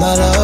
my love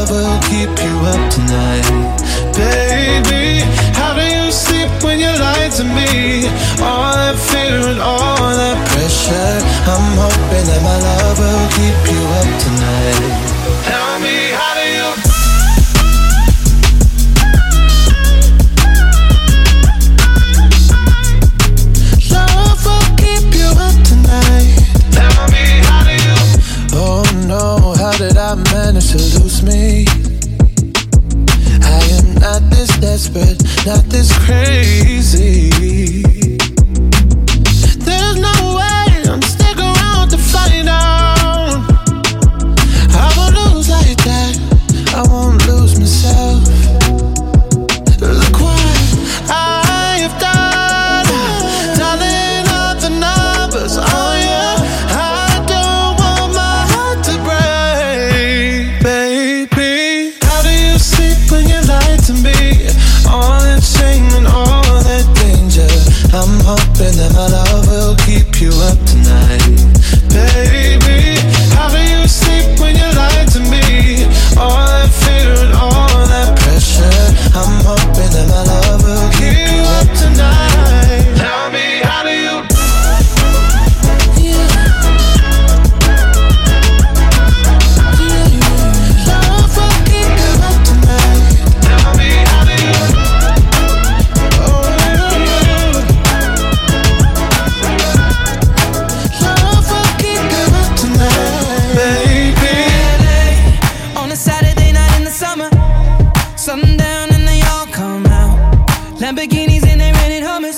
Lamborghinis and they're renting Hummers.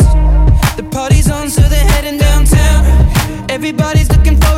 The party's on, so they're heading downtown. Everybody's looking for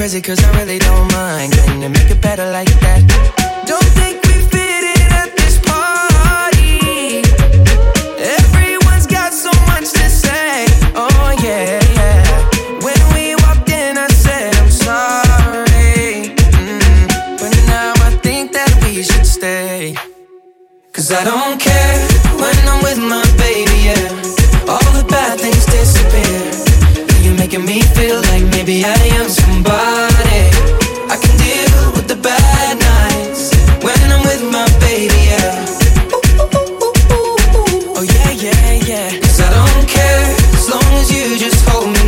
crazy cause I really don't mind. Can you make it better like that? Don't think we feel holding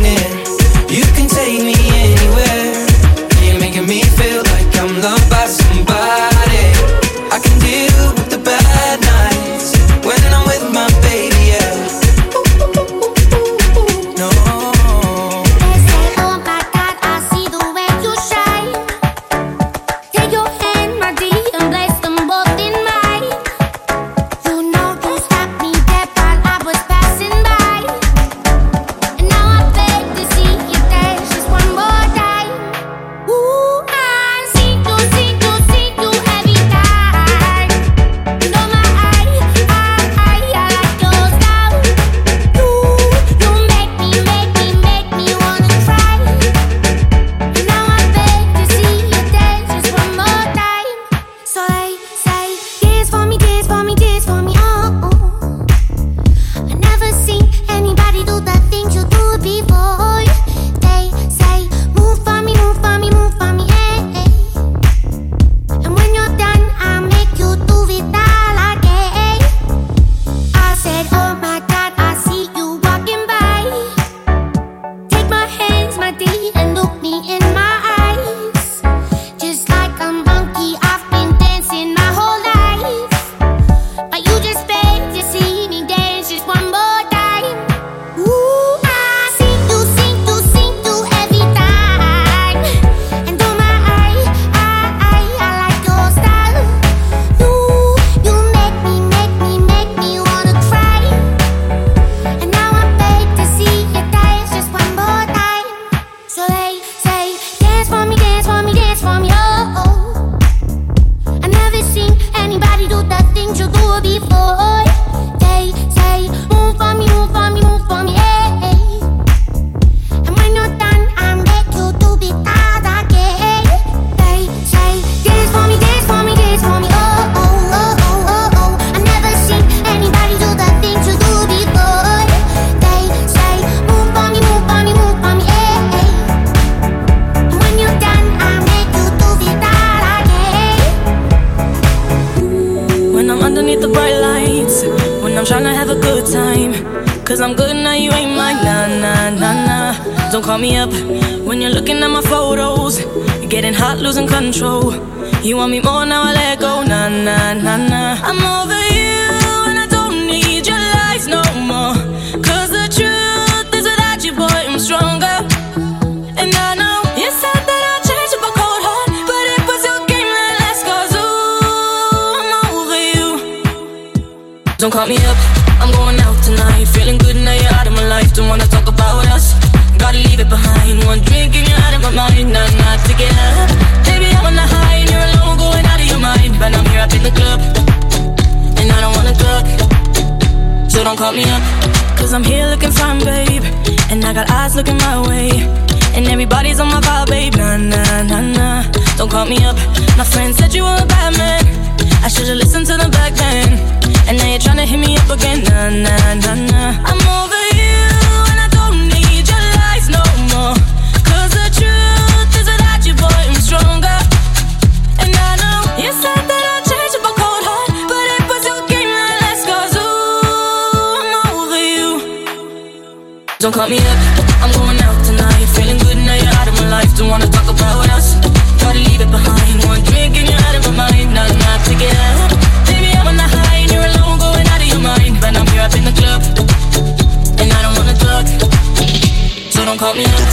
don't call me up when you're looking at my photos. You're getting hot, losing control. You want me more now? I let go. Nah, nah, nah, nah. I'm over you, and I don't need your lies no more. Cause the truth is, without you, boy, I'm stronger. And I know you said that I'd change with a cold heart, but it was your game that last. Cause ooh, I'm over you. Don't call me up. I'm going out tonight. Feeling good now you're out of my life. Don't wanna talk it behind. One drink and you're out of my mind. I'm not to get up. Baby, I'm on the high and you're alone, going out of your mind. But I'm here up in the club, and I don't wanna talk. So don't call me up, cause I'm here looking fine, babe. And I got eyes looking my way. And everybody's on my vibe, babe. Nah, nah, nah, nah. Don't call me up. My friend said you were a bad man. I should've listened to the back then. And now you're trying to hit me up again. Nah, nah, nah, nah. I'm over. me.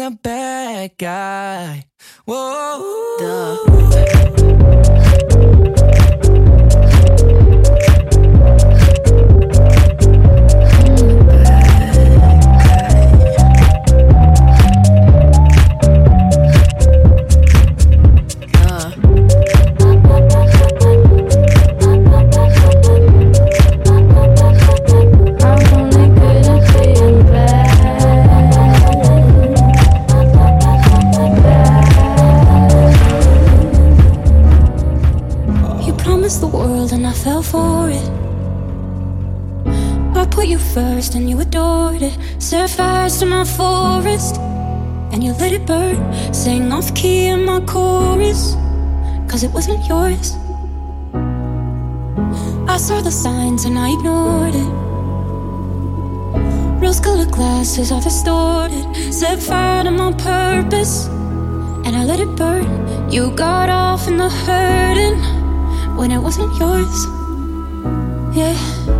the bad guy. Whoa. Duh. first and you adored it. Set fire to my forest and you let it burn. Sang off key in my chorus, cause it wasn't yours. I saw the signs and I ignored it. Rose colored glasses are distorted. Set fire to my purpose and I let it burn. You got off in the hurting when it wasn't yours. Yeah.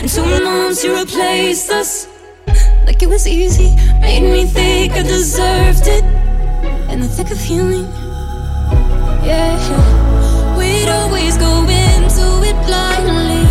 In two months you replaced us. Like it was easy Made me think I deserved it. In the thick of healing Yeah. We'd always go into it blindly.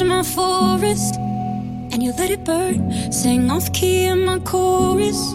To my forest and you let it burn. Sing off key in my chorus.